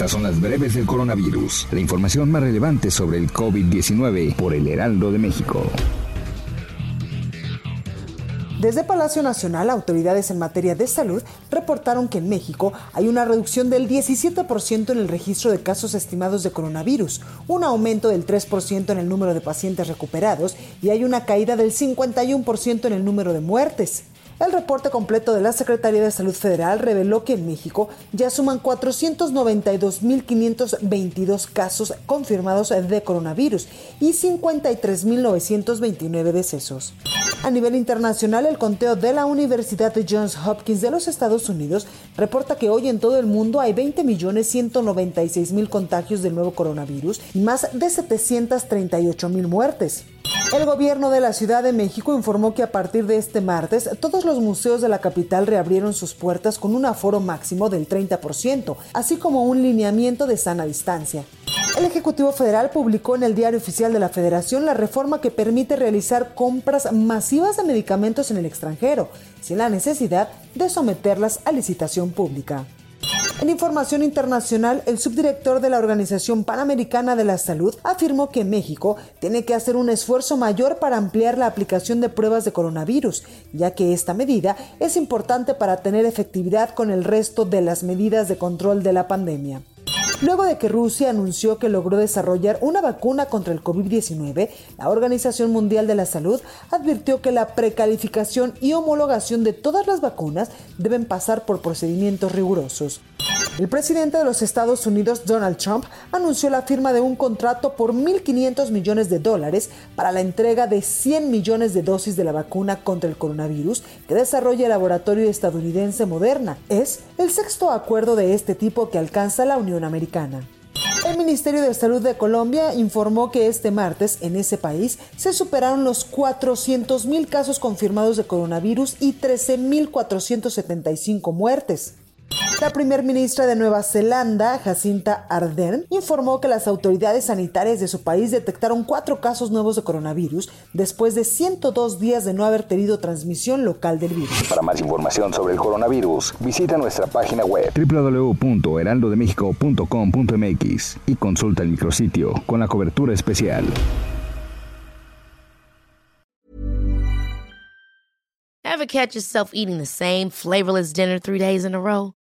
Estas son las breves del coronavirus, la información más relevante sobre el COVID-19 por el Heraldo de México. Desde Palacio Nacional, autoridades en materia de salud reportaron que en México hay una reducción del 17% en el registro de casos estimados de coronavirus, un aumento del 3% en el número de pacientes recuperados y hay una caída del 51% en el número de muertes. El reporte completo de la Secretaría de Salud Federal reveló que en México ya suman 492.522 casos confirmados de coronavirus y 53.929 decesos. A nivel internacional, el conteo de la Universidad de Johns Hopkins de los Estados Unidos reporta que hoy en todo el mundo hay 20.196.000 contagios del nuevo coronavirus y más de 738.000 muertes. El gobierno de la Ciudad de México informó que a partir de este martes todos los museos de la capital reabrieron sus puertas con un aforo máximo del 30%, así como un lineamiento de sana distancia. El Ejecutivo Federal publicó en el Diario Oficial de la Federación la reforma que permite realizar compras masivas de medicamentos en el extranjero, sin la necesidad de someterlas a licitación pública. En información internacional, el subdirector de la Organización Panamericana de la Salud afirmó que México tiene que hacer un esfuerzo mayor para ampliar la aplicación de pruebas de coronavirus, ya que esta medida es importante para tener efectividad con el resto de las medidas de control de la pandemia. Luego de que Rusia anunció que logró desarrollar una vacuna contra el COVID-19, la Organización Mundial de la Salud advirtió que la precalificación y homologación de todas las vacunas deben pasar por procedimientos rigurosos. El presidente de los Estados Unidos, Donald Trump, anunció la firma de un contrato por 1.500 millones de dólares para la entrega de 100 millones de dosis de la vacuna contra el coronavirus que desarrolla el laboratorio estadounidense Moderna. Es el sexto acuerdo de este tipo que alcanza la Unión Americana. El Ministerio de Salud de Colombia informó que este martes en ese país se superaron los 400.000 casos confirmados de coronavirus y 13.475 muertes. La primer ministra de Nueva Zelanda, Jacinta Ardern, informó que las autoridades sanitarias de su país detectaron cuatro casos nuevos de coronavirus después de 102 días de no haber tenido transmisión local del virus. Para más información sobre el coronavirus, visita nuestra página web www.heraldodemexico.com.mx y consulta el micrositio con la cobertura especial. Ever catch yourself eating the same flavorless dinner three days in a row?